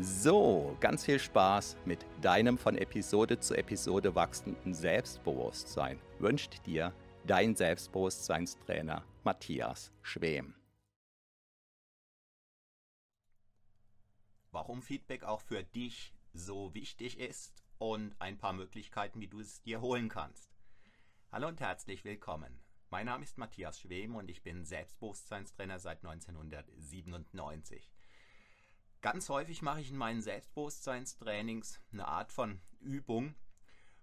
So, ganz viel Spaß mit deinem von Episode zu Episode wachsenden Selbstbewusstsein wünscht dir dein Selbstbewusstseinstrainer Matthias Schwem. Warum Feedback auch für dich so wichtig ist und ein paar Möglichkeiten, wie du es dir holen kannst. Hallo und herzlich willkommen. Mein Name ist Matthias Schwem und ich bin Selbstbewusstseinstrainer seit 1997. Ganz häufig mache ich in meinen Selbstbewusstseinstrainings eine Art von Übung,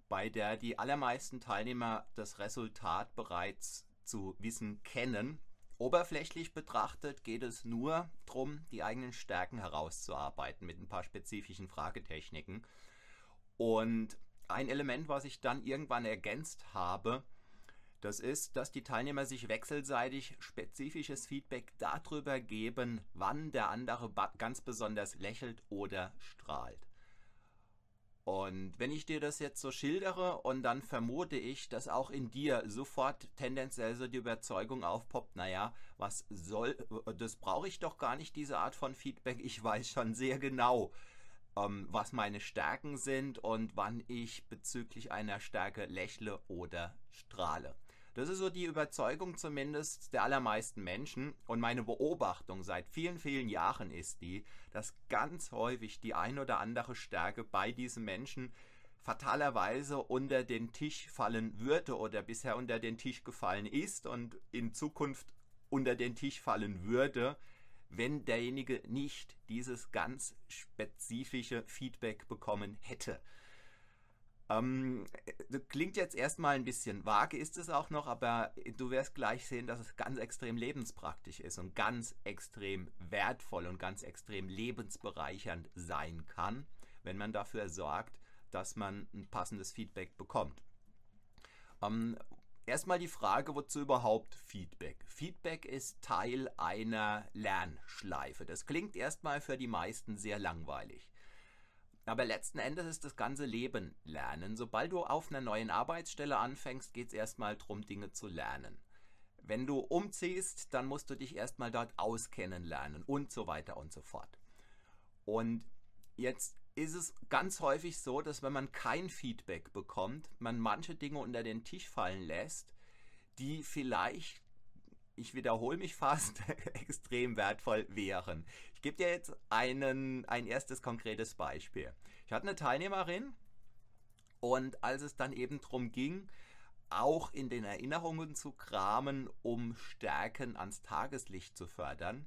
bei der die allermeisten Teilnehmer das Resultat bereits zu wissen kennen. Oberflächlich betrachtet geht es nur darum, die eigenen Stärken herauszuarbeiten mit ein paar spezifischen Fragetechniken. Und ein Element, was ich dann irgendwann ergänzt habe, das ist, dass die Teilnehmer sich wechselseitig spezifisches Feedback darüber geben, wann der andere ganz besonders lächelt oder strahlt. Und wenn ich dir das jetzt so schildere und dann vermute ich, dass auch in dir sofort tendenziell so die Überzeugung aufpoppt, naja, was soll, das brauche ich doch gar nicht, diese Art von Feedback. Ich weiß schon sehr genau, ähm, was meine Stärken sind und wann ich bezüglich einer Stärke lächle oder strahle. Das ist so die Überzeugung zumindest der allermeisten Menschen. Und meine Beobachtung seit vielen, vielen Jahren ist die, dass ganz häufig die ein oder andere Stärke bei diesen Menschen fatalerweise unter den Tisch fallen würde oder bisher unter den Tisch gefallen ist und in Zukunft unter den Tisch fallen würde, wenn derjenige nicht dieses ganz spezifische Feedback bekommen hätte. Ähm, klingt jetzt erstmal ein bisschen vage, ist es auch noch, aber du wirst gleich sehen, dass es ganz extrem lebenspraktisch ist und ganz extrem wertvoll und ganz extrem lebensbereichernd sein kann, wenn man dafür sorgt, dass man ein passendes Feedback bekommt. Ähm, erstmal die Frage, wozu überhaupt Feedback? Feedback ist Teil einer Lernschleife. Das klingt erstmal für die meisten sehr langweilig. Aber letzten Endes ist das ganze Leben Lernen. Sobald du auf einer neuen Arbeitsstelle anfängst, geht es erstmal darum, Dinge zu lernen. Wenn du umziehst, dann musst du dich erstmal dort auskennen lernen und so weiter und so fort. Und jetzt ist es ganz häufig so, dass wenn man kein Feedback bekommt, man manche Dinge unter den Tisch fallen lässt, die vielleicht ich wiederhole mich fast, extrem wertvoll wären. Ich gebe dir jetzt einen, ein erstes konkretes Beispiel. Ich hatte eine Teilnehmerin und als es dann eben darum ging, auch in den Erinnerungen zu kramen, um Stärken ans Tageslicht zu fördern,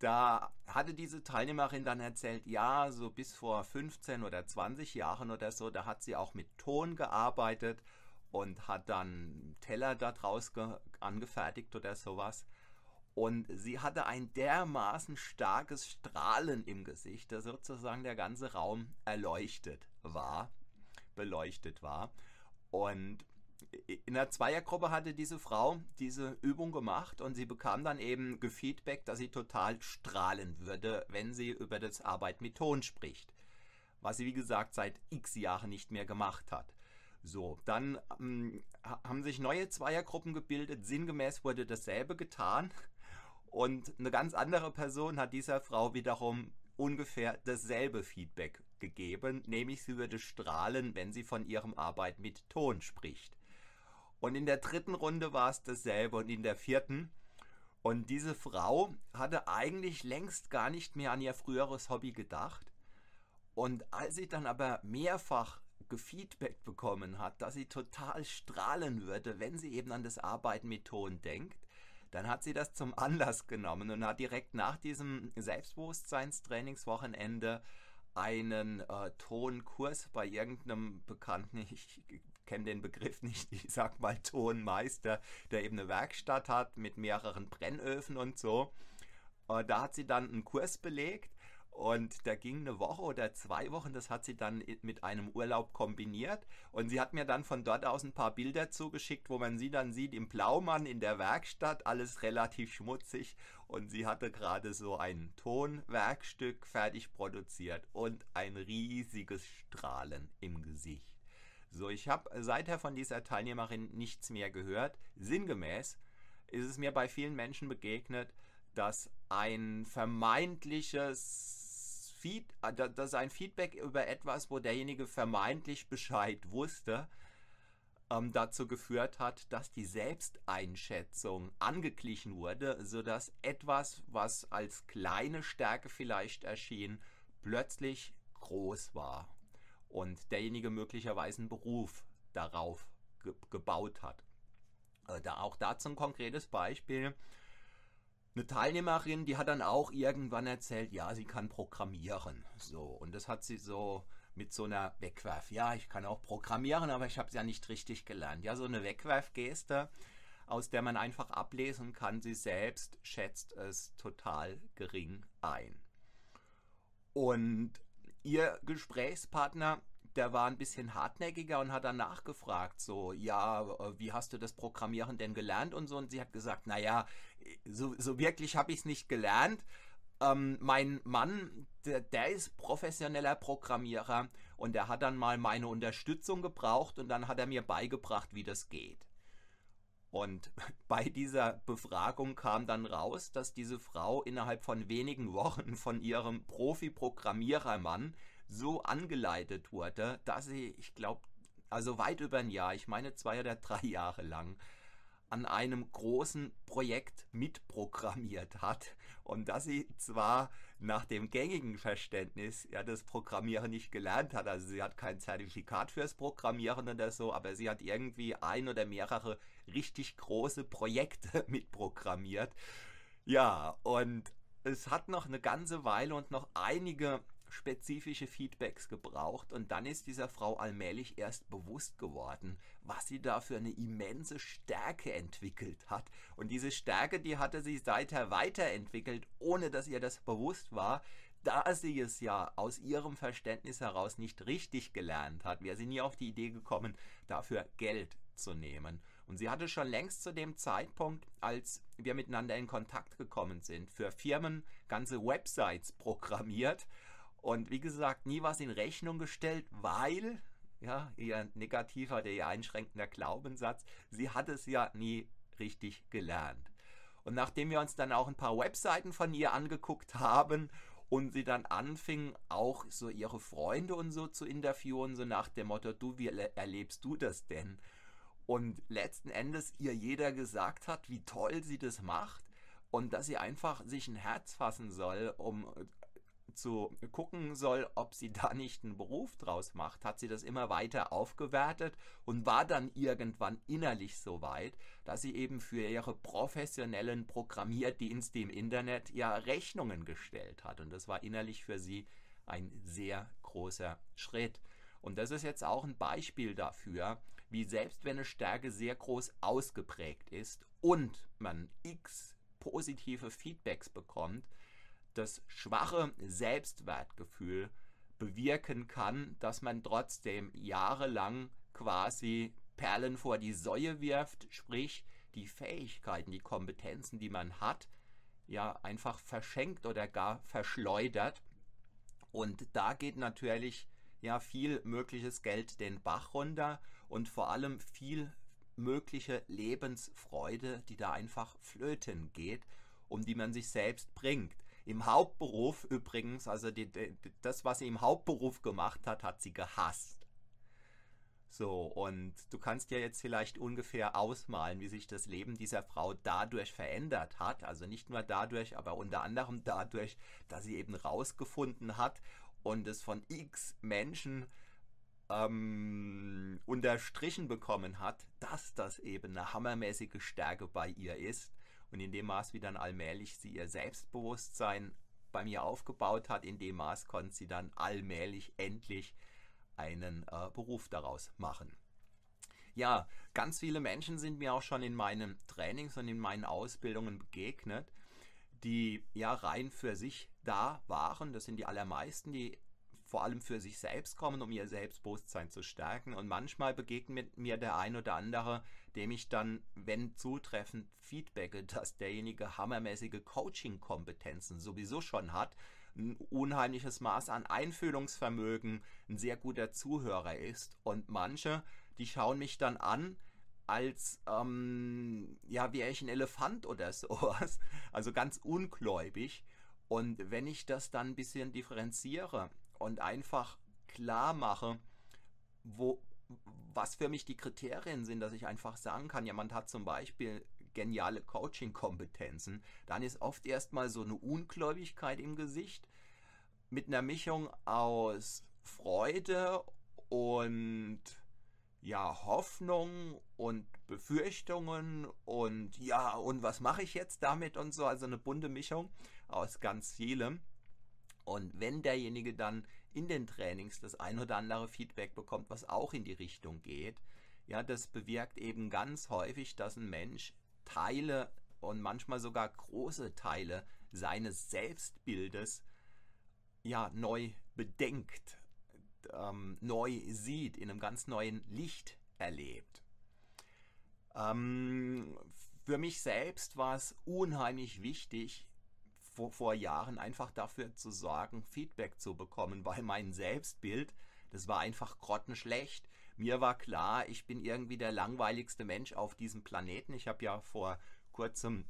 da hatte diese Teilnehmerin dann erzählt, ja, so bis vor 15 oder 20 Jahren oder so, da hat sie auch mit Ton gearbeitet und hat dann Teller da draus angefertigt oder sowas. Und sie hatte ein dermaßen starkes Strahlen im Gesicht, dass sozusagen der ganze Raum erleuchtet war, beleuchtet war. Und in der Zweiergruppe hatte diese Frau diese Übung gemacht und sie bekam dann eben gefeedback, dass sie total strahlen würde, wenn sie über das Arbeit mit Ton spricht. Was sie, wie gesagt, seit x Jahren nicht mehr gemacht hat. So, dann ähm, haben sich neue Zweiergruppen gebildet. Sinngemäß wurde dasselbe getan. Und eine ganz andere Person hat dieser Frau wiederum ungefähr dasselbe Feedback gegeben, nämlich sie würde strahlen, wenn sie von ihrem Arbeit mit Ton spricht. Und in der dritten Runde war es dasselbe und in der vierten. Und diese Frau hatte eigentlich längst gar nicht mehr an ihr früheres Hobby gedacht. Und als sie dann aber mehrfach gefeedback bekommen hat, dass sie total strahlen würde, wenn sie eben an das Arbeiten mit Ton denkt, dann hat sie das zum Anlass genommen und hat direkt nach diesem Selbstbewusstseinstrainingswochenende einen äh, Tonkurs bei irgendeinem Bekannten, ich kenne den Begriff nicht, ich sag mal Tonmeister, der eben eine Werkstatt hat mit mehreren Brennöfen und so. Äh, da hat sie dann einen Kurs belegt und der ging eine Woche oder zwei Wochen, das hat sie dann mit einem Urlaub kombiniert. Und sie hat mir dann von dort aus ein paar Bilder zugeschickt, wo man sie dann sieht im Blaumann in der Werkstatt, alles relativ schmutzig. Und sie hatte gerade so ein Tonwerkstück fertig produziert und ein riesiges Strahlen im Gesicht. So, ich habe seither von dieser Teilnehmerin nichts mehr gehört. Sinngemäß ist es mir bei vielen Menschen begegnet, dass ein vermeintliches Feed, äh, dass ein Feedback über etwas, wo derjenige vermeintlich Bescheid wusste, ähm, dazu geführt hat, dass die Selbsteinschätzung angeglichen wurde, sodass etwas, was als kleine Stärke vielleicht erschien, plötzlich groß war und derjenige möglicherweise einen Beruf darauf ge gebaut hat. Äh, da auch dazu ein konkretes Beispiel eine Teilnehmerin, die hat dann auch irgendwann erzählt, ja, sie kann programmieren. So, und das hat sie so mit so einer Wegwerf. Ja, ich kann auch programmieren, aber ich habe es ja nicht richtig gelernt. Ja, so eine Wegwerfgeste, aus der man einfach ablesen kann, sie selbst schätzt es total gering ein. Und ihr Gesprächspartner der war ein bisschen hartnäckiger und hat dann nachgefragt, so, ja, äh, wie hast du das Programmieren denn gelernt und so. Und sie hat gesagt, naja, so, so wirklich habe ich es nicht gelernt. Ähm, mein Mann, der, der ist professioneller Programmierer und der hat dann mal meine Unterstützung gebraucht und dann hat er mir beigebracht, wie das geht. Und bei dieser Befragung kam dann raus, dass diese Frau innerhalb von wenigen Wochen von ihrem Profi-Programmierermann so angeleitet wurde, dass sie, ich glaube, also weit über ein Jahr, ich meine zwei oder drei Jahre lang, an einem großen Projekt mitprogrammiert hat und dass sie zwar nach dem gängigen Verständnis ja das Programmieren nicht gelernt hat, also sie hat kein Zertifikat fürs Programmieren oder so, aber sie hat irgendwie ein oder mehrere richtig große Projekte mitprogrammiert. Ja, und es hat noch eine ganze Weile und noch einige spezifische Feedbacks gebraucht und dann ist dieser Frau allmählich erst bewusst geworden, was sie da für eine immense Stärke entwickelt hat. Und diese Stärke, die hatte sie seither weiterentwickelt, ohne dass ihr das bewusst war, da sie es ja aus ihrem Verständnis heraus nicht richtig gelernt hat, wäre sie nie auf die Idee gekommen, dafür Geld zu nehmen. Und sie hatte schon längst zu dem Zeitpunkt, als wir miteinander in Kontakt gekommen sind, für Firmen ganze Websites programmiert und wie gesagt, nie was in Rechnung gestellt, weil, ja, ihr negativer, der ihr einschränkender Glaubenssatz, sie hat es ja nie richtig gelernt. Und nachdem wir uns dann auch ein paar Webseiten von ihr angeguckt haben und sie dann anfing, auch so ihre Freunde und so zu interviewen, so nach dem Motto, du, wie erlebst du das denn? Und letzten Endes ihr jeder gesagt hat, wie toll sie das macht und dass sie einfach sich ein Herz fassen soll, um zu gucken soll, ob sie da nicht einen Beruf draus macht, hat sie das immer weiter aufgewertet und war dann irgendwann innerlich so weit, dass sie eben für ihre professionellen Programmierdienste im Internet ja Rechnungen gestellt hat. Und das war innerlich für sie ein sehr großer Schritt. Und das ist jetzt auch ein Beispiel dafür, wie selbst wenn eine Stärke sehr groß ausgeprägt ist und man x positive Feedbacks bekommt, das schwache Selbstwertgefühl bewirken kann, dass man trotzdem jahrelang quasi Perlen vor die Säue wirft, sprich die Fähigkeiten, die Kompetenzen, die man hat, ja einfach verschenkt oder gar verschleudert. Und da geht natürlich ja viel mögliches Geld den Bach runter und vor allem viel mögliche Lebensfreude, die da einfach flöten geht, um die man sich selbst bringt. Im Hauptberuf übrigens, also die, die, das, was sie im Hauptberuf gemacht hat, hat sie gehasst. So, und du kannst ja jetzt vielleicht ungefähr ausmalen, wie sich das Leben dieser Frau dadurch verändert hat. Also nicht nur dadurch, aber unter anderem dadurch, dass sie eben rausgefunden hat und es von x Menschen ähm, unterstrichen bekommen hat, dass das eben eine hammermäßige Stärke bei ihr ist. Und in dem Maß, wie dann allmählich sie ihr Selbstbewusstsein bei mir aufgebaut hat, in dem Maß konnte sie dann allmählich endlich einen äh, Beruf daraus machen. Ja, ganz viele Menschen sind mir auch schon in meinen Trainings und in meinen Ausbildungen begegnet, die ja rein für sich da waren. Das sind die allermeisten, die vor allem für sich selbst kommen, um ihr Selbstbewusstsein zu stärken. Und manchmal begegnet mir der ein oder andere, dem ich dann, wenn zutreffend, feedbacke, dass derjenige hammermäßige Coaching-Kompetenzen sowieso schon hat, ein unheimliches Maß an Einfühlungsvermögen, ein sehr guter Zuhörer ist. Und manche, die schauen mich dann an, als ähm, ja, wäre ich ein Elefant oder sowas. Also ganz ungläubig. Und wenn ich das dann ein bisschen differenziere, und einfach klar mache, wo, was für mich die Kriterien sind, dass ich einfach sagen kann, jemand hat zum Beispiel geniale Coaching-Kompetenzen, dann ist oft erstmal so eine Ungläubigkeit im Gesicht mit einer Mischung aus Freude und ja, Hoffnung und Befürchtungen und ja, und was mache ich jetzt damit und so, also eine bunte Mischung aus ganz vielem. Und wenn derjenige dann in den Trainings das ein oder andere Feedback bekommt, was auch in die Richtung geht, ja, das bewirkt eben ganz häufig, dass ein Mensch Teile und manchmal sogar große Teile seines Selbstbildes ja neu bedenkt, ähm, neu sieht, in einem ganz neuen Licht erlebt. Ähm, für mich selbst war es unheimlich wichtig, vor, vor Jahren einfach dafür zu sorgen, Feedback zu bekommen, weil mein Selbstbild, das war einfach grottenschlecht. Mir war klar, ich bin irgendwie der langweiligste Mensch auf diesem Planeten. Ich habe ja vor kurzem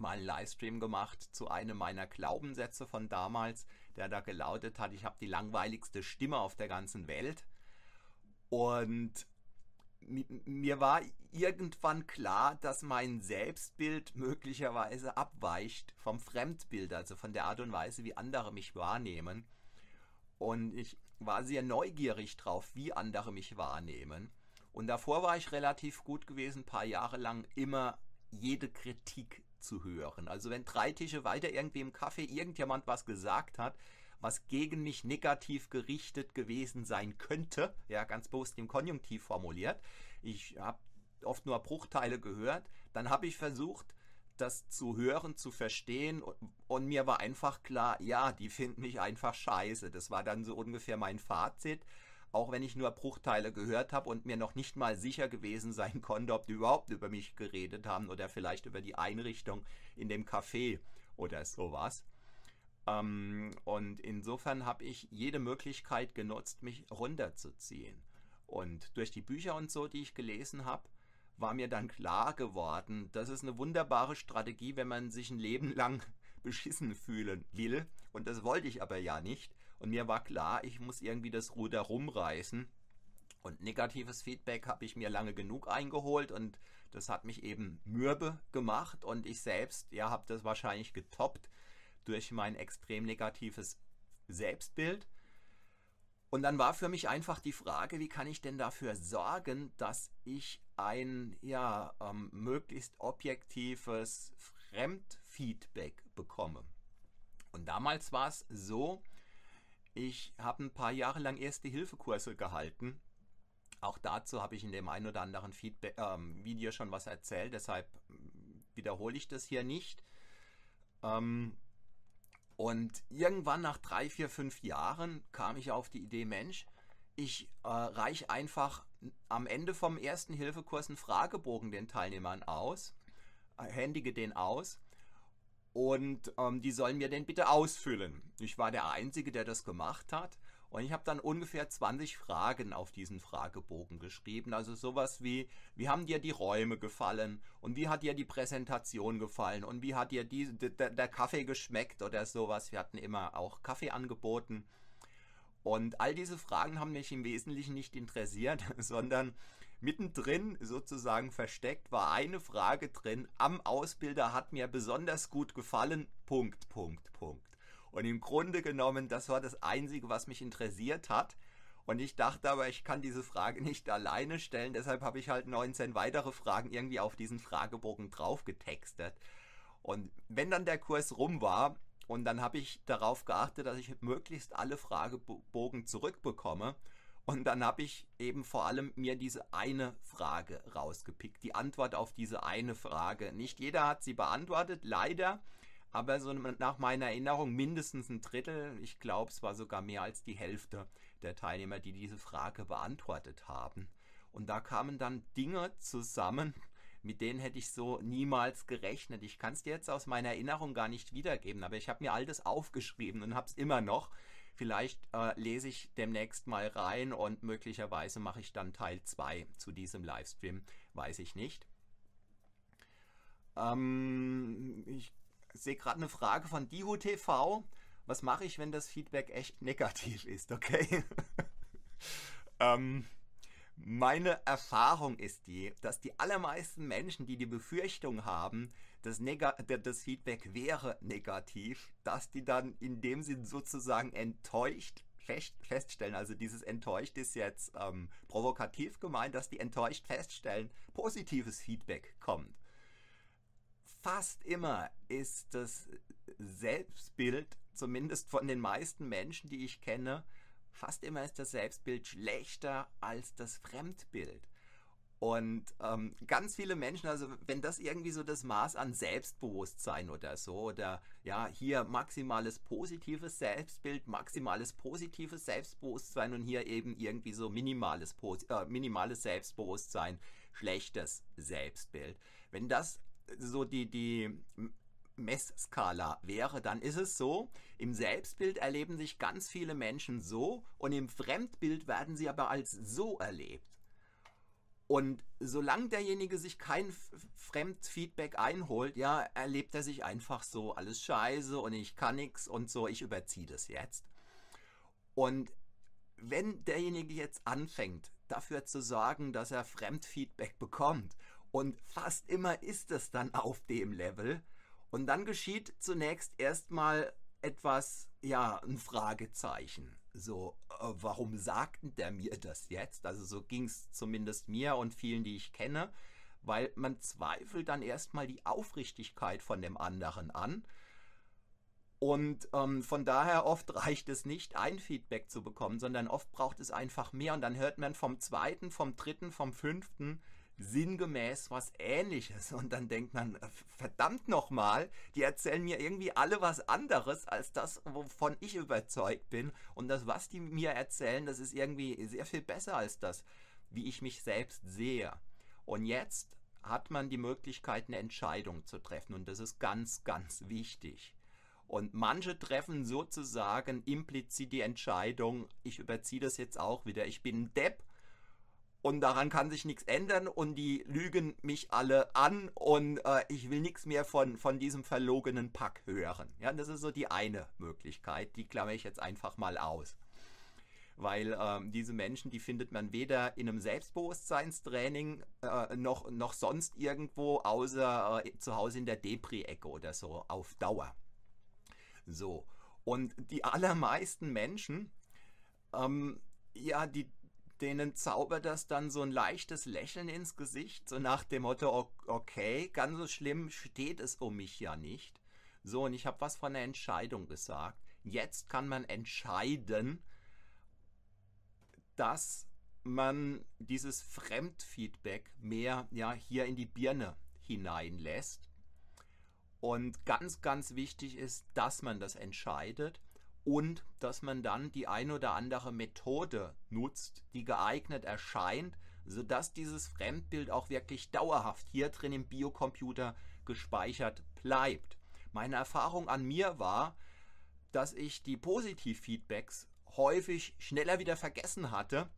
mal einen Livestream gemacht zu einem meiner Glaubenssätze von damals, der da gelautet hat, ich habe die langweiligste Stimme auf der ganzen Welt. Und mir war irgendwann klar, dass mein Selbstbild möglicherweise abweicht vom Fremdbild, also von der Art und Weise, wie andere mich wahrnehmen. Und ich war sehr neugierig drauf, wie andere mich wahrnehmen. Und davor war ich relativ gut gewesen, ein paar Jahre lang immer jede Kritik zu hören. Also wenn drei Tische weiter irgendwie im Kaffee irgendjemand was gesagt hat, was gegen mich negativ gerichtet gewesen sein könnte, ja, ganz bewusst im Konjunktiv formuliert. Ich habe oft nur Bruchteile gehört. Dann habe ich versucht, das zu hören, zu verstehen und, und, mir war einfach klar, ja, die finden mich einfach scheiße. Das war dann so ungefähr mein Fazit, auch wenn ich nur Bruchteile gehört habe und mir noch nicht mal sicher gewesen sein konnte, ob die überhaupt über mich geredet haben oder vielleicht über die Einrichtung in dem Café oder sowas. Ähm, und insofern habe ich jede Möglichkeit genutzt, mich runterzuziehen. Und durch die Bücher und so, die ich gelesen habe, war mir dann klar geworden, das ist eine wunderbare Strategie, wenn man sich ein Leben lang beschissen fühlen will. Und das wollte ich aber ja nicht. Und mir war klar, ich muss irgendwie das Ruder rumreißen. Und negatives Feedback habe ich mir lange genug eingeholt und das hat mich eben mürbe gemacht und ich selbst, ja, habe das wahrscheinlich getoppt durch mein extrem negatives Selbstbild. Und dann war für mich einfach die Frage, wie kann ich denn dafür sorgen, dass ich ein ja, ähm, möglichst objektives Fremdfeedback bekomme. Und damals war es so, ich habe ein paar Jahre lang Erste-Hilfe-Kurse gehalten. Auch dazu habe ich in dem einen oder anderen Feedback, ähm, Video schon was erzählt, deshalb wiederhole ich das hier nicht. Ähm, und irgendwann nach drei, vier, fünf Jahren kam ich auf die Idee, Mensch, ich äh, reiche einfach am Ende vom ersten Hilfekurs einen Fragebogen den Teilnehmern aus, äh, händige den aus und ähm, die sollen mir den bitte ausfüllen. Ich war der Einzige, der das gemacht hat Und ich habe dann ungefähr 20 Fragen auf diesen Fragebogen geschrieben. Also sowas wie, wie haben dir die Räume gefallen? Und wie hat dir die Präsentation gefallen? Und wie hat dir die, der, der Kaffee geschmeckt oder sowas? Wir hatten immer auch Kaffee angeboten. Und all diese Fragen haben mich im Wesentlichen nicht interessiert, sondern mittendrin sozusagen versteckt war eine Frage drin. Am Ausbilder hat mir besonders gut gefallen. Punkt, Punkt, Punkt. Und im Grunde genommen, das war das Einzige, was mich interessiert hat. Und ich dachte aber, ich kann diese Frage nicht alleine stellen. Deshalb habe ich halt 19 weitere Fragen irgendwie auf diesen Fragebogen drauf getextet. Und wenn dann der Kurs rum war, und dann habe ich darauf geachtet, dass ich möglichst alle Fragebogen zurückbekomme. Und dann habe ich eben vor allem mir diese eine Frage rausgepickt, die Antwort auf diese eine Frage. Nicht jeder hat sie beantwortet, leider aber so nach meiner Erinnerung mindestens ein Drittel, ich glaube es war sogar mehr als die Hälfte der Teilnehmer, die diese Frage beantwortet haben. Und da kamen dann Dinge zusammen, mit denen hätte ich so niemals gerechnet. Ich kann es dir jetzt aus meiner Erinnerung gar nicht wiedergeben, aber ich habe mir all das aufgeschrieben und habe es immer noch. Vielleicht äh, lese ich demnächst mal rein und möglicherweise mache ich dann Teil 2 zu diesem Livestream, weiß ich nicht. Ähm, ich sehe gerade eine Frage von Dihu TV. Was mache ich, wenn das Feedback echt negativ ist, okay? ähm, meine Erfahrung ist die, dass die allermeisten Menschen, die die Befürchtung haben, das, das, Feedback wäre negativ, dass die dann in dem Sinn sozusagen enttäuscht feststellen, also dieses enttäuscht ist jetzt ähm, provokativ gemeint, dass die enttäuscht feststellen, positives Feedback kommt fast immer ist das Selbstbild, zumindest von den meisten Menschen, die ich kenne, fast immer ist das Selbstbild schlechter als das Fremdbild. Und ähm, ganz viele Menschen, also wenn das irgendwie so das Maß an Selbstbewusstsein oder so, oder ja, hier maximales positives Selbstbild, maximales positives Selbstbewusstsein und hier eben irgendwie so minimales, äh, minimales Selbstbewusstsein, schlechtes Selbstbild. Wenn das so die, die Messskala wäre, dann ist es so, im Selbstbild erleben sich ganz viele Menschen so und im Fremdbild werden sie aber als so erlebt. Und solange derjenige sich kein Fremdfeedback einholt, ja, erlebt er sich einfach so, alles scheiße und ich kann nichts und so, ich überziehe das jetzt. Und wenn derjenige jetzt anfängt, dafür zu sorgen, dass er Fremdfeedback bekommt und fast immer ist es dann auf dem Level. Und dann geschieht zunächst erstmal etwas, ja, ein Fragezeichen. So, äh, warum sagten der mir das jetzt? Also so ging es zumindest mir und vielen, die ich kenne, weil man zweifelt dann erstmal die Aufrichtigkeit von dem anderen an. Und ähm, von daher oft reicht es nicht, ein Feedback zu bekommen, sondern oft braucht es einfach mehr. Und dann hört man vom zweiten, vom dritten, vom fünften, sinngemäß was ähnliches. Und dann denkt man, äh, verdammt nochmal, die erzählen mir irgendwie alle was anderes als das, wovon ich überzeugt bin. Und das, was die mir erzählen, das ist irgendwie sehr viel besser als das, wie ich mich selbst sehe. Und jetzt hat man die Möglichkeit, eine Entscheidung zu treffen. Und das ist ganz, ganz wichtig. Und manche treffen sozusagen implizit die Entscheidung, ich überziehe das jetzt auch wieder, ich bin ein Depp und daran kann sich nichts ändern und die lügen mich alle an und äh, ich will nichts mehr von, von diesem verlogenen Pack hören. Ja, das ist so die eine Möglichkeit, die klammer ich jetzt einfach mal aus. Weil ähm, diese Menschen, die findet man weder in einem Selbstbewusstseinstraining äh, noch, noch sonst irgendwo, außer äh, zu Hause in der Depri-Ecke oder so, auf Dauer. So. Und die allermeisten Menschen, ähm, ja, die, denen zaubert das dann so ein leichtes Lächeln ins Gesicht, so nach dem Motto, okay, ganz so schlimm steht es um mich ja nicht. So, und ich habe was von der Entscheidung gesagt. Jetzt kann man entscheiden, dass man dieses Fremdfeedback mehr ja, hier in die Birne hineinlässt. Und ganz, ganz wichtig ist, dass man das entscheidet und dass man dann die ein oder andere Methode nutzt, die geeignet erscheint, sodass dieses Fremdbild auch wirklich dauerhaft hier drin im Biocomputer gespeichert bleibt. Meine Erfahrung an mir war, dass ich die Positivfeedbacks häufig schneller wieder vergessen hatte,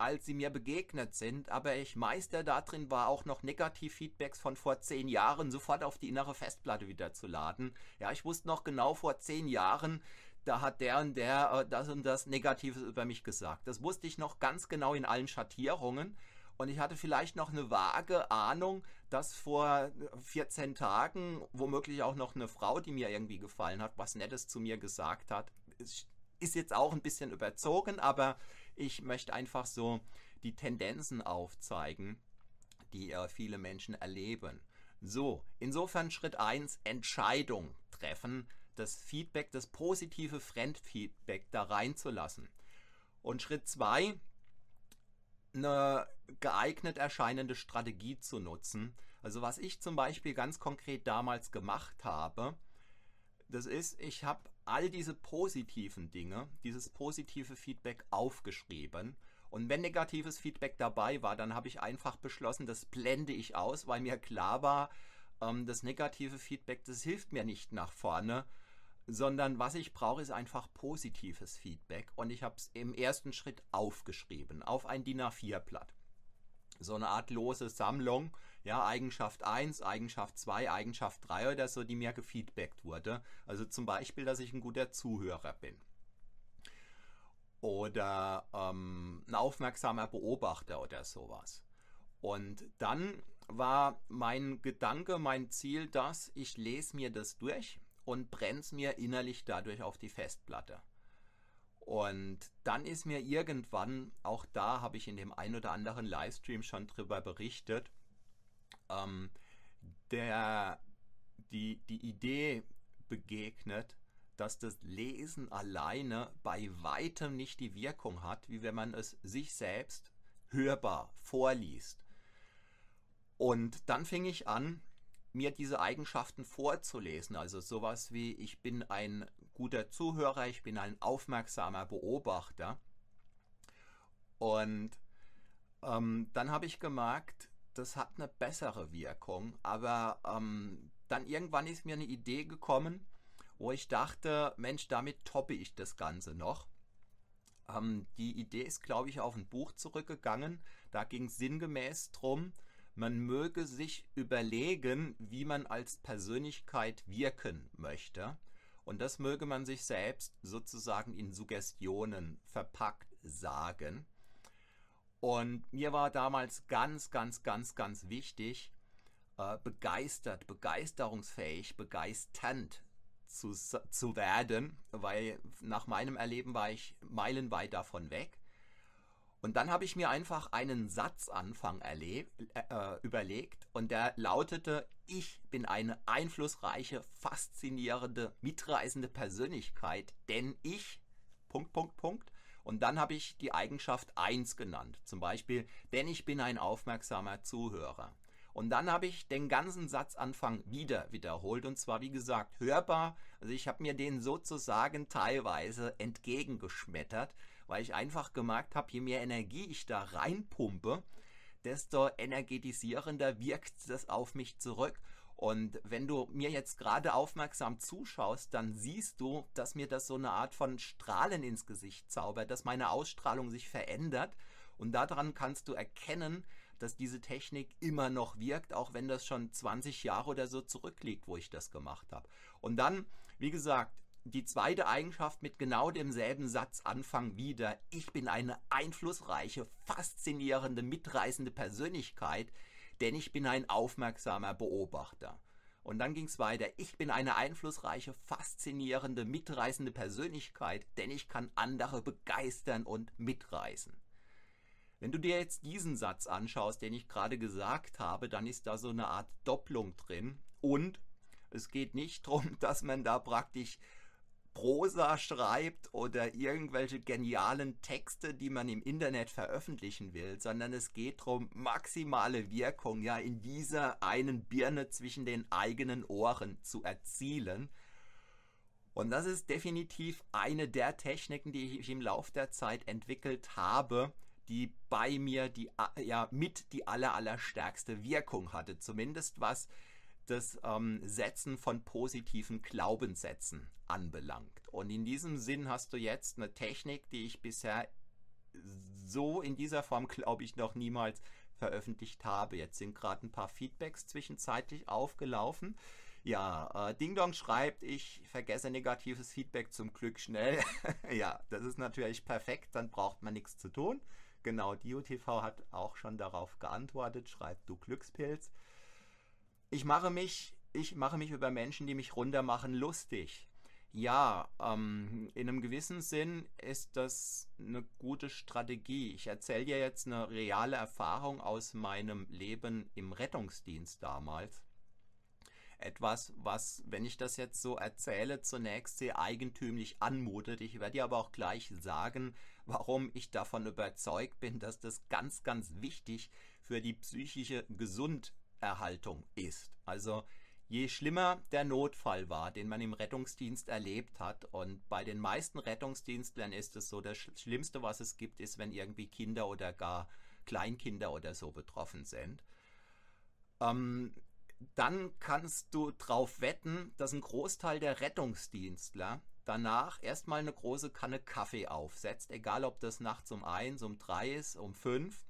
als sie mir begegnet sind. Aber ich Meister darin war auch noch Negativfeedbacks von vor zehn Jahren sofort auf die innere Festplatte wieder zu laden. Ja, ich wusste noch genau vor zehn Jahren, da hat der und der äh, das und das Negatives über mich gesagt. Das wusste ich noch ganz genau in allen Schattierungen. Und ich hatte vielleicht noch eine vage Ahnung, dass vor 14 Tagen womöglich auch noch eine Frau, die mir irgendwie gefallen hat, was Nettes zu mir gesagt hat. Ist jetzt auch ein bisschen überzogen, aber ich möchte einfach so die Tendenzen aufzeigen, die äh, viele Menschen erleben. So, insofern Schritt 1, Entscheidung treffen, das Feedback, das positive Fremdfeedback da reinzulassen. Und Schritt 2, eine geeignet erscheinende Strategie zu nutzen. Also was ich zum Beispiel ganz konkret damals gemacht habe, das ist, ich habe all diese positiven Dinge, dieses positive Feedback aufgeschrieben. Und wenn negatives Feedback dabei war, dann habe ich einfach beschlossen, das blende ich aus, weil mir klar war, ähm, das negative Feedback, das hilft mir nicht nach vorne, sondern was ich brauche, ist einfach positives Feedback. Und ich habe es im ersten Schritt aufgeschrieben auf ein DIN A4-Blatt. So eine Art lose Sammlung, ja, Eigenschaft 1, Eigenschaft 2, Eigenschaft 3 oder so, die mir gefeedbackt wurde. Also zum Beispiel, dass ich ein guter Zuhörer bin. Oder ähm, ein aufmerksamer Beobachter oder sowas. Und dann war mein Gedanke, mein Ziel, dass ich lese mir das durch und brenn's mir innerlich dadurch auf die Festplatte. Und dann ist mir irgendwann, auch da habe ich in dem ein oder anderen Livestream schon drüber berichtet, ähm, der, die, die Idee begegnet, dass das Lesen alleine bei weitem nicht die Wirkung hat, wie wenn man es sich selbst hörbar vorliest. Und dann fing ich an, mir diese Eigenschaften vorzulesen. Also sowas wie, ich bin ein guter Zuhörer, ich bin ein aufmerksamer Beobachter. Und ähm, dann habe ich gemerkt, das hat eine bessere Wirkung. Aber ähm, dann irgendwann ist mir eine Idee gekommen, wo ich dachte, Mensch, damit toppe ich das Ganze noch. Ähm, die Idee ist, glaube ich, auf ein Buch zurückgegangen. Da ging es sinngemäß drum, man möge sich überlegen, wie man als Persönlichkeit wirken möchte. Und das möge man sich selbst sozusagen in Suggestionen verpackt sagen. Und mir war damals ganz, ganz, ganz, ganz wichtig, äh, begeistert, begeisterungsfähig, begeisternd zu, zu werden, weil nach meinem Erleben war ich meilenweit davon weg. Und dann habe ich mir einfach einen Satzanfang äh, äh, überlegt und der lautete, ich bin eine einflussreiche, faszinierende, mitreißende Persönlichkeit, denn ich, Punkt, Punkt, Punkt. Und dann habe ich die Eigenschaft 1 genannt, zum Beispiel, denn ich bin ein aufmerksamer Zuhörer. Und dann habe ich den ganzen Satzanfang wieder wiederholt und zwar wie gesagt hörbar. Also ich habe mir den sozusagen teilweise entgegengeschmettert, weil ich einfach gemerkt habe, je mehr Energie ich da reinpumpe, desto energetisierender wirkt das auf mich zurück. Und wenn du mir jetzt gerade aufmerksam zuschaust, dann siehst du, dass mir das so eine Art von Strahlen ins Gesicht zaubert, dass meine Ausstrahlung sich verändert. Und daran kannst du erkennen, dass diese Technik immer noch wirkt, auch wenn das schon 20 Jahre oder so zurückliegt, wo ich das gemacht habe. Und dann, wie gesagt, die zweite Eigenschaft mit genau demselben Satzanfang wieder. Ich bin eine einflussreiche, faszinierende, mitreißende Persönlichkeit, denn ich bin ein aufmerksamer Beobachter. Und dann ging es weiter. Ich bin eine einflussreiche, faszinierende, mitreißende Persönlichkeit, denn ich kann andere begeistern und mitreißen. Wenn du dir jetzt diesen Satz anschaust, den ich gerade gesagt habe, dann ist da so eine Art Doppelung drin. Und es geht nicht darum, dass man da praktisch Prosa schreibt oder irgendwelche genialen Texte, die man im Internet veröffentlichen will, sondern es geht darum, maximale Wirkung ja in dieser einen Birne zwischen den eigenen Ohren zu erzielen. Und das ist definitiv eine der Techniken, die ich im Laufe der Zeit entwickelt habe, die bei mir die ja mit die aller allerstärkste Wirkung hatte, zumindest was das ähm, Setzen von positiven Glaubenssätzen anbelangt. Und in diesem Sinn hast du jetzt eine Technik, die ich bisher so in dieser Form, glaube ich, noch niemals veröffentlicht habe. Jetzt sind gerade ein paar Feedbacks zwischenzeitlich aufgelaufen. Ja, äh, Ding Dong schreibt, ich vergesse negatives Feedback zum Glück schnell. ja, das ist natürlich perfekt, dann braucht man nichts zu tun. Genau, DioTV hat auch schon darauf geantwortet, schreibt du Glückspilz. Ich mache mich, ich mache mich über Menschen, die mich runtermachen, lustig. Ja, ähm, in einem gewissen Sinn ist das eine gute Strategie. Ich erzähle dir jetzt eine reale Erfahrung aus meinem Leben im Rettungsdienst damals. Etwas, was, wenn ich das jetzt so erzähle, zunächst sehr eigentümlich anmutet. Ich werde dir aber auch gleich sagen, warum ich davon überzeugt bin, dass das ganz, ganz wichtig für die psychische Gesunderhaltung ist. Also Je schlimmer der Notfall war, den man im Rettungsdienst erlebt hat, und bei den meisten Rettungsdienstlern ist es so, das Schlimmste, was es gibt, ist, wenn irgendwie Kinder oder gar Kleinkinder oder so betroffen sind. Ähm, dann kannst du drauf wetten, dass ein Großteil der Rettungsdienstler danach erstmal eine große Kanne Kaffee aufsetzt, egal ob das nachts um eins, um drei ist, um fünf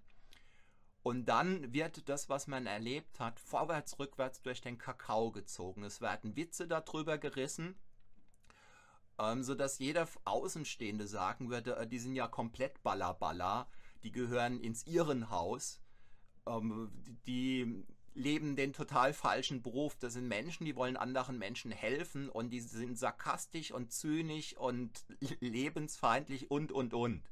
und dann wird das, was man erlebt hat, vorwärts, rückwärts durch den Kakao gezogen. Es werden Witze darüber gerissen, ähm, sodass jeder Außenstehende sagen würde, äh, die sind ja komplett Ballaballa, die gehören ins Irrenhaus, ähm, die leben den total falschen Beruf. Das sind Menschen, die wollen anderen Menschen helfen und die sind sarkastisch und zynisch und lebensfeindlich und, und, und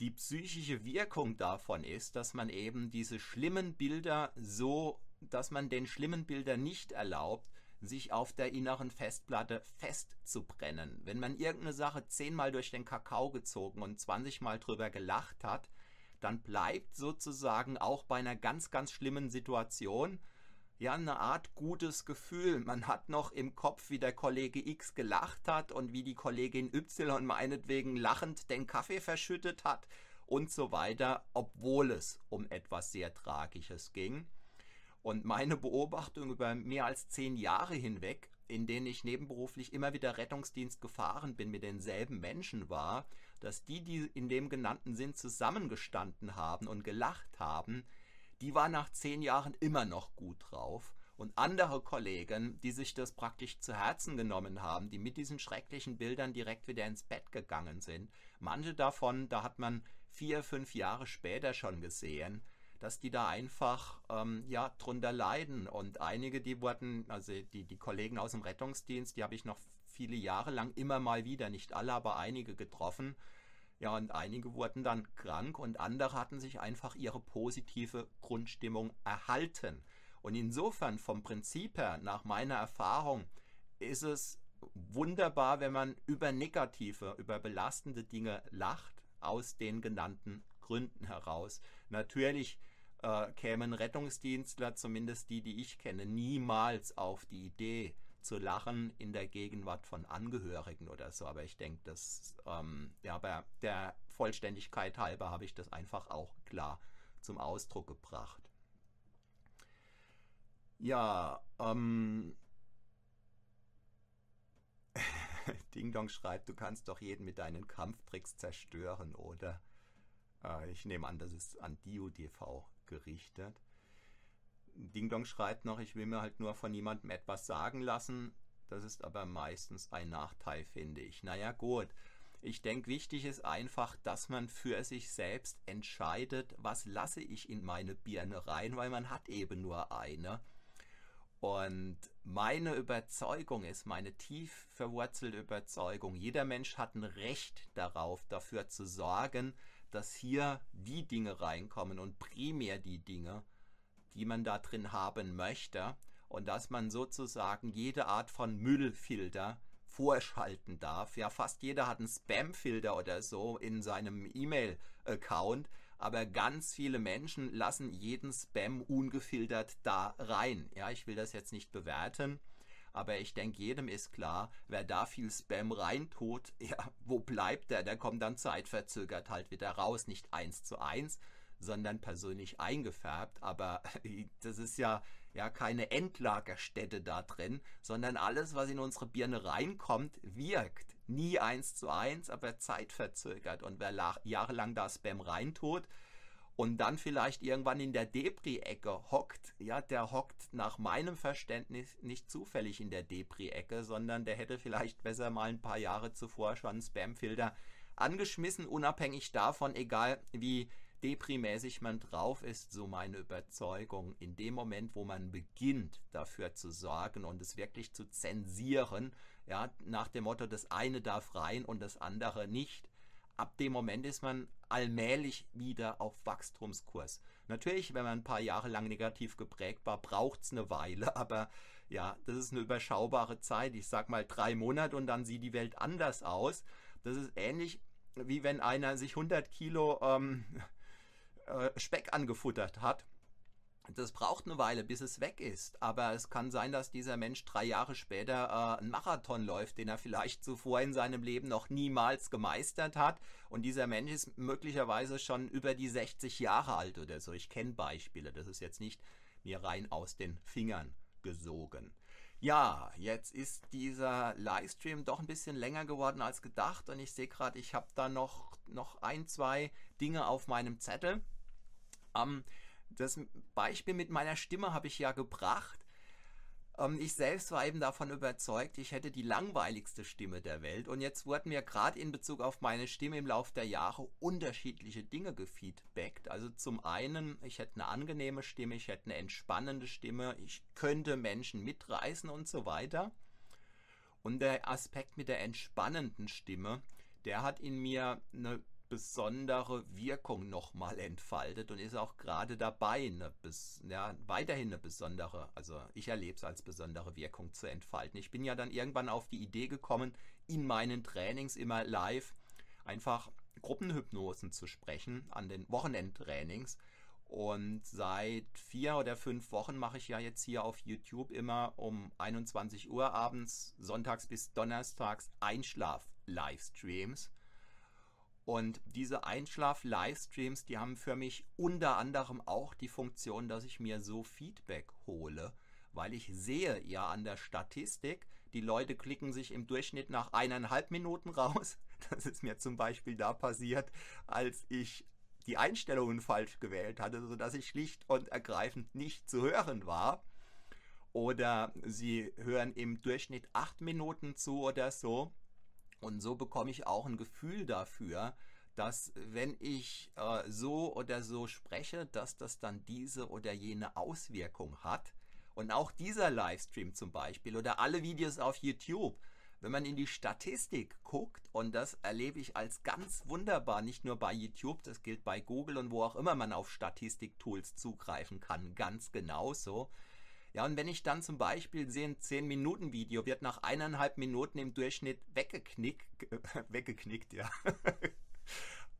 die psychische Wirkung davon ist, dass man eben diese schlimmen Bilder so, dass man den schlimmen Bildern nicht erlaubt, sich auf der inneren Festplatte festzubrennen. Wenn man irgendeine Sache zehnmal durch den Kakao gezogen und zwanzigmal drüber gelacht hat, dann bleibt sozusagen auch bei einer ganz, ganz schlimmen Situation ja eine Art gutes Gefühl. Man hat noch im Kopf, wie der Kollege X gelacht hat und wie die Kollegin Y meinetwegen lachend den Kaffee verschüttet hat und so weiter, obwohl es um etwas sehr Tragisches ging. Und meine Beobachtung über mehr als zehn Jahre hinweg, in denen ich nebenberuflich immer wieder Rettungsdienst gefahren bin mit denselben Menschen, war, dass die, die in dem genannten Sinn zusammengestanden haben und gelacht haben, die war nach zehn Jahren immer noch gut drauf. Und andere Kollegen, die sich das praktisch zu Herzen genommen haben, die mit diesen schrecklichen Bildern direkt wieder ins Bett gegangen sind, manche davon, da hat man vier, fünf Jahre später schon gesehen, dass die da einfach ähm, ja drunter leiden. Und einige, die wurden, also die, die Kollegen aus dem Rettungsdienst, die habe ich noch viele Jahre lang immer mal wieder, nicht alle, aber einige getroffen. Ja, und einige wurden dann krank und andere hatten sich einfach ihre positive Grundstimmung erhalten. Und insofern vom Prinzip her, nach meiner Erfahrung, ist es wunderbar, wenn man über negative, über belastende Dinge lacht, aus den genannten Gründen heraus. Natürlich äh, kämen Rettungsdienstler, zumindest die, die ich kenne, niemals auf die Idee, zu lachen in der Gegenwart von Angehörigen oder so. Aber ich denke, dass, ähm, ja, aber der Vollständigkeit halber habe ich das einfach auch klar zum Ausdruck gebracht. Ja, ähm, Ding Dong schreibt, du kannst doch jeden mit deinen Kampftricks zerstören, oder? Äh, ich nehme an, das ist an DioDV gerichtet. Ding Dong schreibt noch, ich will mir halt nur von jemandem etwas sagen lassen. Das ist aber meistens ein Nachteil, finde ich. Naja, gut. Ich denke, wichtig ist einfach, dass man für sich selbst entscheidet, was lasse ich in meine Birne rein, weil man hat eben nur eine. Und meine Überzeugung ist, meine tief verwurzelte Überzeugung, jeder Mensch hat ein Recht darauf, dafür zu sorgen, dass hier die Dinge reinkommen und primär die Dinge, die man da drin haben möchte und dass man sozusagen jede Art von Müllfilter vorschalten darf. Ja, fast jeder hat einen Spamfilter oder so in seinem E-Mail-Account, aber ganz viele Menschen lassen jeden Spam ungefiltert da rein. Ja, ich will das jetzt nicht bewerten, aber ich denke, jedem ist klar, wer da viel Spam reintut, ja, wo bleibt der? Der kommt dann zeitverzögert halt wieder raus, nicht eins zu eins, sondern persönlich eingefärbt. Aber das ist ja ja keine Endlagerstätte da drin, sondern alles, was in unsere Birne reinkommt, wirkt. Nie eins zu eins, aber zeitverzögert. Und wer jahrelang da Spam reintut und dann vielleicht irgendwann in der Depri-Ecke hockt, ja, der hockt nach meinem Verständnis nicht zufällig in der Depri-Ecke, sondern der hätte vielleicht besser mal ein paar Jahre zuvor schon einen Spam-Filter angeschmissen, unabhängig davon, egal wie deprimäßig man drauf ist, so meine Überzeugung, in dem Moment, wo man beginnt, dafür zu sorgen und es wirklich zu zensieren, ja, nach dem Motto, das eine darf rein und das andere nicht, ab dem Moment ist man allmählich wieder auf Wachstumskurs. Natürlich, wenn man ein paar Jahre lang negativ geprägt war, braucht es eine Weile, aber ja, das ist eine überschaubare Zeit. Ich sag mal drei Monate und dann sieht die Welt anders aus. Das ist ähnlich wie wenn einer sich 100 Kilo ähm, äh, Speck angefuttert hat. Das braucht eine Weile, bis es weg ist. Aber es kann sein, dass dieser Mensch drei Jahre später äh, einen Marathon läuft, den er vielleicht zuvor in seinem Leben noch niemals gemeistert hat. Und dieser Mensch ist möglicherweise schon über die 60 Jahre alt oder so. Ich kenne Beispiele. Das ist jetzt nicht mir rein aus den Fingern gesogen. Ja, jetzt ist dieser Livestream doch ein bisschen länger geworden als gedacht und ich sehe gerade, ich habe da noch, noch ein, zwei Dinge auf meinem Zettel. Ähm, das Beispiel mit meiner Stimme habe ich ja gebracht. Ähm, ich selbst war eben davon überzeugt, ich hätte die langweiligste Stimme der Welt. Und jetzt wurden mir gerade in Bezug auf meine Stimme im Laufe der Jahre unterschiedliche Dinge gefeedbackt. Also zum einen, ich hätte eine angenehme Stimme, ich hätte eine entspannende Stimme, ich könnte Menschen mitreißen und so weiter. Und der Aspekt mit der entspannenden Stimme, der hat in mir eine besondere Wirkung nochmal entfaltet und ist auch gerade dabei, eine bis, ja, weiterhin eine besondere, also ich erlebe es als besondere Wirkung zu entfalten. Ich bin ja dann irgendwann auf die Idee gekommen, in meinen Trainings immer live einfach Gruppenhypnosen zu sprechen, an den Wochenendtrainings. Und seit vier oder fünf Wochen mache ich ja jetzt hier auf YouTube immer um 21 Uhr abends, sonntags bis donnerstags Einschlaf-Livestreams und diese Einschlaf-Livestreams, die haben für mich unter anderem auch die Funktion, dass ich mir so Feedback hole, weil ich sehe ja an der Statistik, die Leute klicken sich im Durchschnitt nach eineinhalb Minuten raus. Das ist mir zum Beispiel da passiert, als ich die Einstellungen falsch gewählt hatte, sodass ich schlicht und ergreifend nicht zu hören war. Oder sie hören im Durchschnitt acht Minuten zu oder so. Und so bekomme ich auch ein Gefühl dafür, dass wenn ich äh, so oder so spreche, dass das dann diese oder jene Auswirkung hat. Und auch dieser Livestream zum Beispiel oder alle Videos auf YouTube, wenn man in die Statistik guckt, und das erlebe ich als ganz wunderbar, nicht nur bei YouTube, das gilt bei Google und wo auch immer man auf Statistiktools zugreifen kann, ganz genauso, ja, und wenn ich dann zum Beispiel sehe, ein 10-Minuten-Video wird nach eineinhalb Minuten im Durchschnitt weggeknickt, weggeknickt, ja.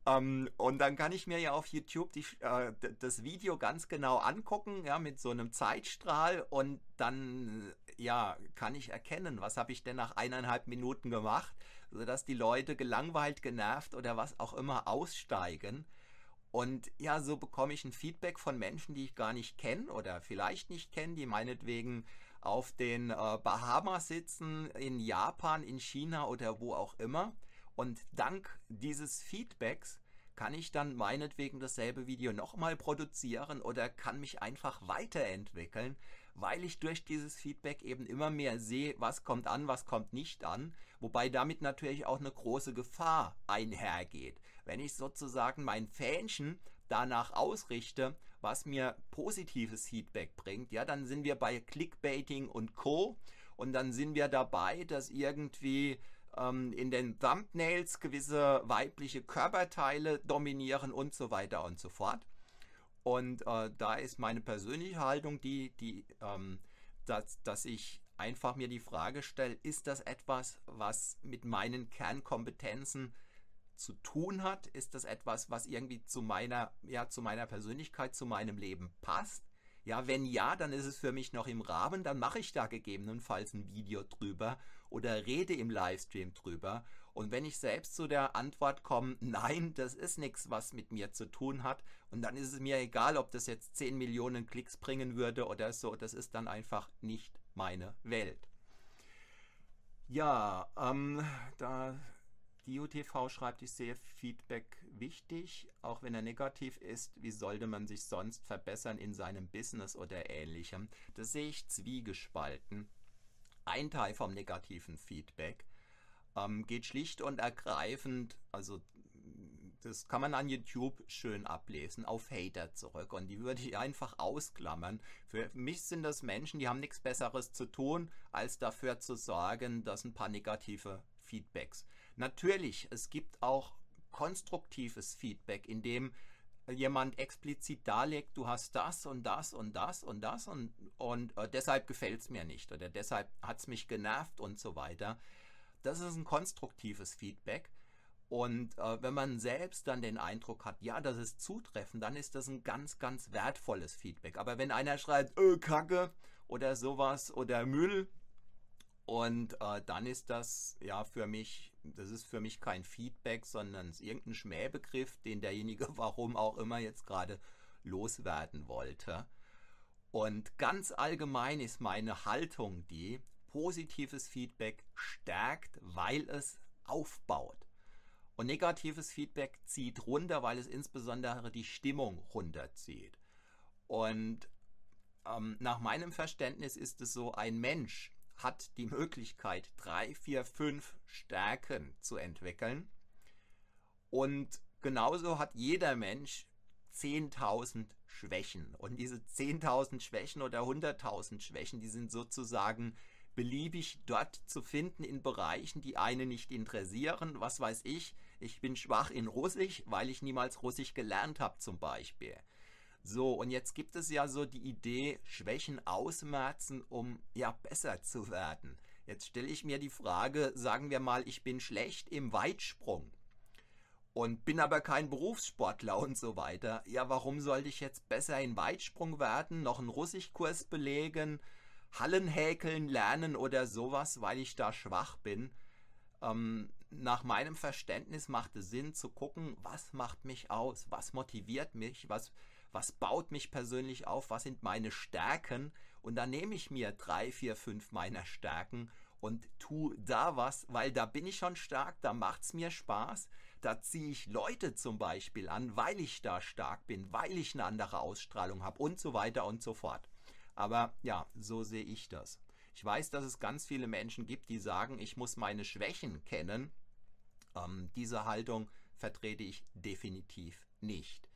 um, ähm, und dann kann ich mir ja auf YouTube die, äh, das Video ganz genau angucken, ja, mit so einem Zeitstrahl und dann, ja, kann ich erkennen, was habe ich denn nach eineinhalb Minuten gemacht, sodass die Leute gelangweilt, genervt oder was auch immer aussteigen. Und ja, so bekomme ich ein Feedback von Menschen, die ich gar nicht kenne oder vielleicht nicht kenne, die meinetwegen auf den äh, Bahamas sitzen, in Japan, in China oder wo auch immer. Und dank dieses Feedbacks kann ich dann meinetwegen dasselbe Video nochmal produzieren oder kann mich einfach weiterentwickeln, weil ich durch dieses Feedback eben immer mehr sehe, was kommt an, was kommt nicht an, wobei damit natürlich auch eine große Gefahr einhergeht. Wenn ich sozusagen mein Fähnchen danach ausrichte, was mir positives Feedback bringt, ja, dann sind wir bei Clickbaiting und Co. Und dann sind wir dabei, dass irgendwie ähm, in den Thumbnails gewisse weibliche Körperteile dominieren und so weiter und so fort. Und äh, da ist meine persönliche Haltung die, die ähm, dass, dass ich einfach mir die Frage stelle, ist das etwas, was mit meinen Kernkompetenzen zu tun hat? Ist das etwas, was irgendwie zu meiner, ja, zu meiner Persönlichkeit, zu meinem Leben passt? Ja, wenn ja, dann ist es für mich noch im Rahmen, dann mache ich da gegebenenfalls ein Video drüber oder rede im Livestream drüber. Und wenn ich selbst zu der Antwort komme, nein, das ist nichts, was mit mir zu tun hat, und dann ist es mir egal, ob das jetzt 10 Millionen Klicks bringen würde oder so, das ist dann einfach nicht meine Welt. Ja, ähm, da DioTV schreibt, ich sehe Feedback wichtig, auch wenn er negativ ist. Wie sollte man sich sonst verbessern in seinem Business oder ähnlichem? Das sehe ich zwiegespalten. Ein Teil vom negativen Feedback ähm, geht schlicht und ergreifend, also das kann man an YouTube schön ablesen, auf Hater zurück. Und die würde ich einfach ausklammern. Für mich sind das Menschen, die haben nichts Besseres zu tun, als dafür zu sorgen, dass ein paar negative Feedbacks. Natürlich, es gibt auch konstruktives Feedback, in dem jemand explizit darlegt, du hast das und das und das und das und, und äh, deshalb gefällt es mir nicht oder deshalb hat es mich genervt und so weiter. Das ist ein konstruktives Feedback. Und äh, wenn man selbst dann den Eindruck hat, ja, das ist zutreffend, dann ist das ein ganz, ganz wertvolles Feedback. Aber wenn einer schreibt, öh, Kacke oder sowas oder Müll, und äh, dann ist das ja für mich, das ist für mich kein Feedback, sondern ist irgendein Schmähbegriff, den derjenige, warum auch immer jetzt gerade loswerden wollte. Und ganz allgemein ist meine Haltung die, positives Feedback stärkt, weil es aufbaut. Und negatives Feedback zieht runter, weil es insbesondere die Stimmung runterzieht. Und ähm, nach meinem Verständnis ist es so, ein Mensch hat die Möglichkeit, drei, vier, fünf Stärken zu entwickeln. Und genauso hat jeder Mensch 10.000 Schwächen. Und diese 10.000 Schwächen oder 100.000 Schwächen, die sind sozusagen beliebig dort zu finden in Bereichen, die einen nicht interessieren. Was weiß ich, ich bin schwach in Russisch, weil ich niemals Russisch gelernt habe zum Beispiel. So, und jetzt gibt es ja so die Idee, Schwächen ausmerzen, um ja besser zu werden. Jetzt stelle ich mir die Frage, sagen wir mal, ich bin schlecht im Weitsprung und bin aber kein Berufssportler und so weiter. Ja, warum sollte ich jetzt besser in Weitsprung werden, noch einen Russischkurs belegen, Hallen häkeln lernen oder sowas, weil ich da schwach bin? Ähm, nach meinem Verständnis macht es Sinn zu gucken, was macht mich aus, was motiviert mich, was was baut mich persönlich auf, was sind meine Stärken und dann nehme ich mir drei, vier, fünf meiner Stärken und tu da was, weil da bin ich schon stark, da macht es mir Spaß, da ziehe ich Leute zum Beispiel an, weil ich da stark bin, weil ich eine andere Ausstrahlung habe und so weiter und so fort. Aber ja, so sehe ich das. Ich weiß, dass es ganz viele Menschen gibt, die sagen, ich muss meine Schwächen kennen. Ähm, diese Haltung vertrete ich definitiv nicht.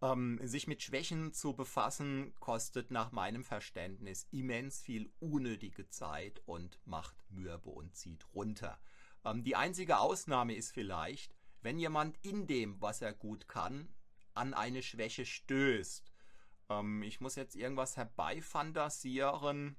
Ähm, sich mit Schwächen zu befassen, kostet nach meinem Verständnis immens viel unnötige Zeit und macht mürbe und zieht runter. Ähm, die einzige Ausnahme ist vielleicht, wenn jemand in dem, was er gut kann, an eine Schwäche stößt. Ähm, ich muss jetzt irgendwas herbeifantasieren.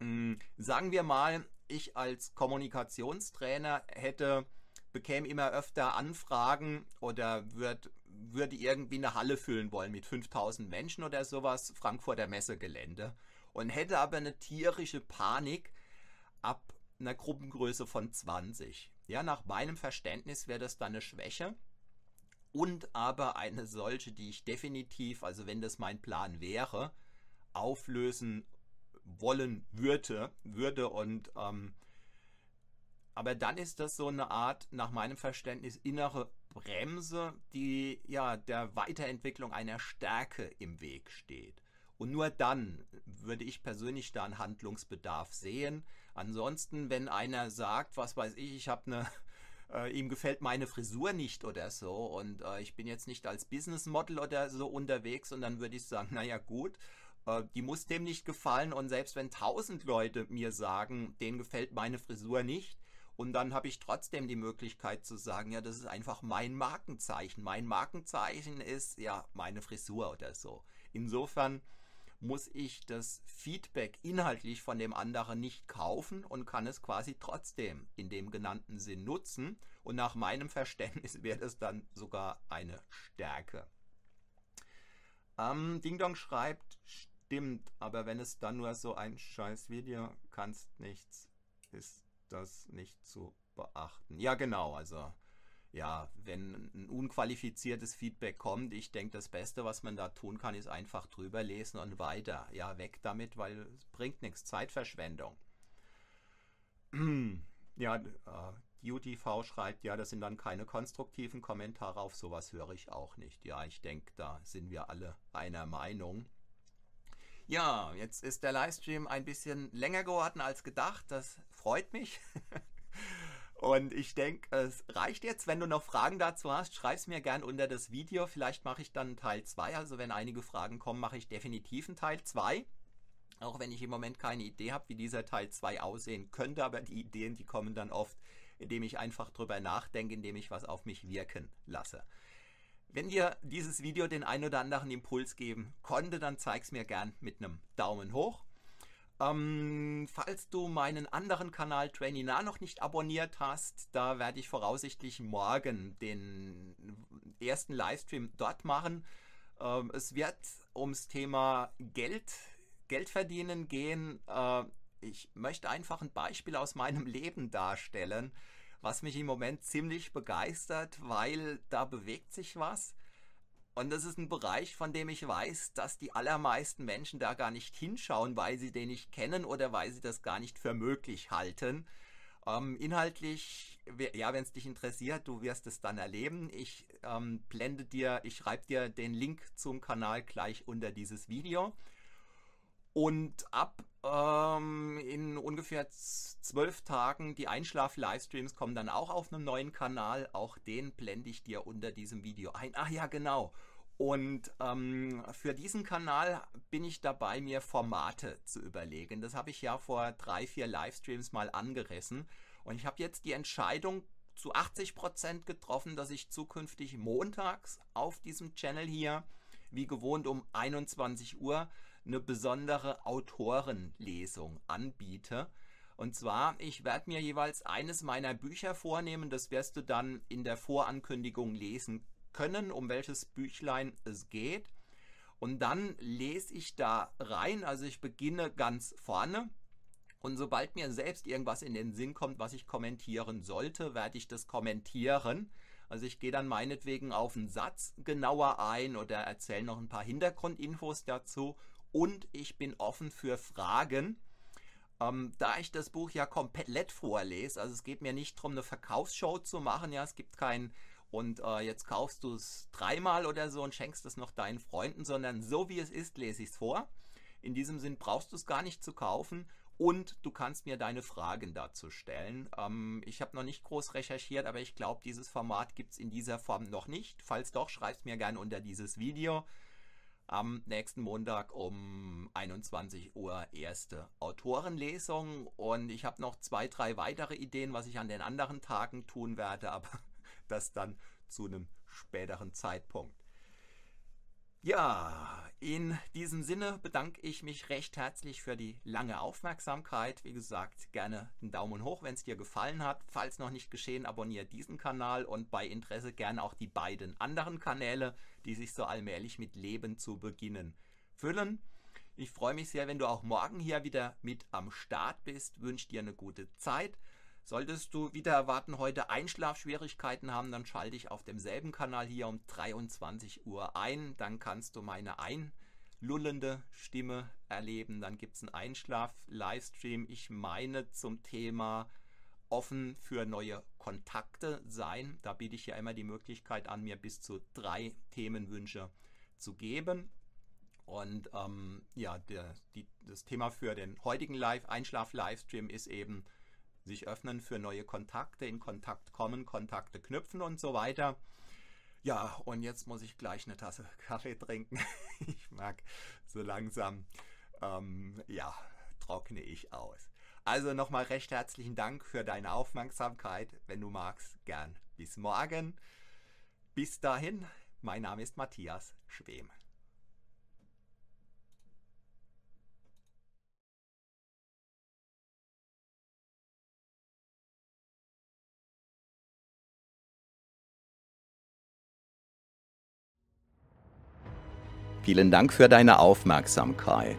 Hm, sagen wir mal, ich als Kommunikationstrainer hätte bekäme immer öfter Anfragen oder wird würde irgendwie eine Halle füllen wollen mit 5000 Menschen oder sowas, Frankfurter Messegelände. Und hätte aber eine tierische Panik ab einer Gruppengröße von 20. Ja, nach meinem Verständnis wäre das dann eine Schwäche. Und aber eine solche, die ich definitiv, also wenn das mein Plan wäre, auflösen wollen würde, würde und ähm, aber dann ist das so eine Art, nach meinem Verständnis, innere Bremse, die ja der Weiterentwicklung einer Stärke im Weg steht. Und nur dann würde ich persönlich da einen Handlungsbedarf sehen. Ansonsten, wenn einer sagt, was weiß ich, ich habe eine, äh, ihm gefällt meine Frisur nicht oder so und äh, ich bin jetzt nicht als Business Model oder so unterwegs und dann würde ich sagen, naja gut, äh, die muss dem nicht gefallen und selbst wenn tausend Leute mir sagen, denen gefällt meine Frisur nicht, und dann habe ich trotzdem die Möglichkeit zu sagen, ja, das ist einfach mein Markenzeichen. Mein Markenzeichen ist ja meine Frisur oder so. Insofern muss ich das Feedback inhaltlich von dem anderen nicht kaufen und kann es quasi trotzdem in dem genannten Sinn nutzen. Und nach meinem Verständnis wäre das dann sogar eine Stärke. Ähm, Ding Dong schreibt, stimmt, aber wenn es dann nur so ein scheiß Video kannst nichts, ist das nicht zu beachten. Ja, genau, also ja, wenn ein unqualifiziertes Feedback kommt, ich denke, das Beste, was man da tun kann, ist einfach drüber lesen und weiter. Ja, weg damit, weil es bringt nichts. Zeitverschwendung. ja, äh, UTV schreibt, ja, das sind dann keine konstruktiven Kommentare, auf sowas höre ich auch nicht. Ja, ich denke, da sind wir alle einer Meinung. Ja, jetzt ist der Livestream ein bisschen länger geworden als gedacht. Das freut mich. Und ich denke, es reicht jetzt. Wenn du noch Fragen dazu hast, schreib es mir gern unter das Video. Vielleicht mache ich dann Teil 2. Also wenn einige Fragen kommen, mache ich definitiv einen Teil 2. Auch wenn ich im Moment keine Idee habe, wie dieser Teil 2 aussehen könnte. Aber die Ideen, die kommen dann oft, indem ich einfach drüber nachdenke, indem ich was auf mich wirken lasse. Wenn dir dieses Video den ein oder anderen Impuls geben konnte, dann zeig es mir gern mit einem Daumen hoch. Ähm, falls du meinen anderen Kanal Training noch nicht abonniert hast, da werde ich voraussichtlich morgen den ersten Livestream dort machen. Ähm, es wird ums Thema Geld, Geld verdienen gehen. Äh, ich möchte einfach ein Beispiel aus meinem Leben darstellen, was mich im Moment ziemlich begeistert, weil da bewegt sich was. Und das ist ein Bereich, von dem ich weiß, dass die allermeisten Menschen da gar nicht hinschauen, weil sie den nicht kennen oder weil sie das gar nicht für möglich halten. Ähm, inhaltlich, ja, wenn es dich interessiert, du wirst es dann erleben. Ich ähm, blende dir, ich schreibe dir den Link zum Kanal gleich unter dieses Video. Und ab ähm, in ungefähr zwölf Tagen die Einschlaf-Livestreams kommen dann auch auf einem neuen Kanal. Auch den blende ich dir unter diesem Video ein. Ach ja, genau. Und ähm, für diesen Kanal bin ich dabei, mir Formate zu überlegen. Das habe ich ja vor drei, vier Livestreams mal angerissen. Und ich habe jetzt die Entscheidung zu 80 Prozent getroffen, dass ich zukünftig montags auf diesem Channel hier, wie gewohnt um 21 Uhr, eine besondere Autorenlesung anbiete. Und zwar, ich werde mir jeweils eines meiner Bücher vornehmen, das wirst du dann in der Vorankündigung lesen können, um welches Büchlein es geht. Und dann lese ich da rein, also ich beginne ganz vorne. Und sobald mir selbst irgendwas in den Sinn kommt, was ich kommentieren sollte, werde ich das kommentieren. Also ich gehe dann meinetwegen auf einen Satz genauer ein oder erzähle noch ein paar Hintergrundinfos dazu und ich bin offen für Fragen. Ähm, da ich das Buch ja komplett vorlese, also es geht mir nicht darum, eine Verkaufsshow zu machen, ja, es gibt keinen und äh, jetzt kaufst du es dreimal oder so und schenkst es noch deinen Freunden, sondern so wie es ist, lese ich es vor. In diesem Sinn brauchst du es gar nicht zu kaufen und du kannst mir deine Fragen dazu stellen. Ähm, ich habe noch nicht groß recherchiert, aber ich glaube, dieses Format gibt es in dieser Form noch nicht. Falls doch, schreib es mir gerne unter dieses Video am nächsten Montag um 21 Uhr erste Autorenlesung und ich habe noch zwei, drei weitere Ideen, was ich an den anderen Tagen tun werde, aber das dann zu einem späteren Zeitpunkt. Ja, in diesem Sinne bedanke ich mich recht herzlich für die lange Aufmerksamkeit. Wie gesagt, gerne einen Daumen hoch, wenn es dir gefallen hat. Falls noch nicht geschehen, abonniere diesen Kanal und bei Interesse gerne auch die beiden anderen Kanäle, die sich so allmählich mit Leben zu beginnen füllen. Ich freue mich sehr, wenn du auch morgen hier wieder mit am Start bist. Wünsche dir eine gute Zeit. Solltest du wieder erwarten heute Einschlafschwierigkeiten haben, dann schalte ich auf demselben Kanal hier um 23 Uhr ein. Dann kannst du meine einlullende Stimme erleben. Dann gibt es einen Einschlaf-Livestream. Ich meine zum Thema offen für neue Kontakte sein. Da biete ich ja immer die Möglichkeit an, mir bis zu drei Themenwünsche zu geben. Und ähm, ja, der, die, das Thema für den heutigen Live Einschlaf-Livestream ist eben sich öffnen für neue Kontakte, in Kontakt kommen, Kontakte knüpfen und so weiter. Ja, und jetzt muss ich gleich eine Tasse Kaffee trinken. ich mag so langsam, ähm, ja, trockne ich aus. Also nochmal recht herzlichen Dank für deine Aufmerksamkeit. Wenn du magst, gern bis morgen. Bis dahin, mein Name ist Matthias Schwem. Vielen Dank für deine Aufmerksamkeit.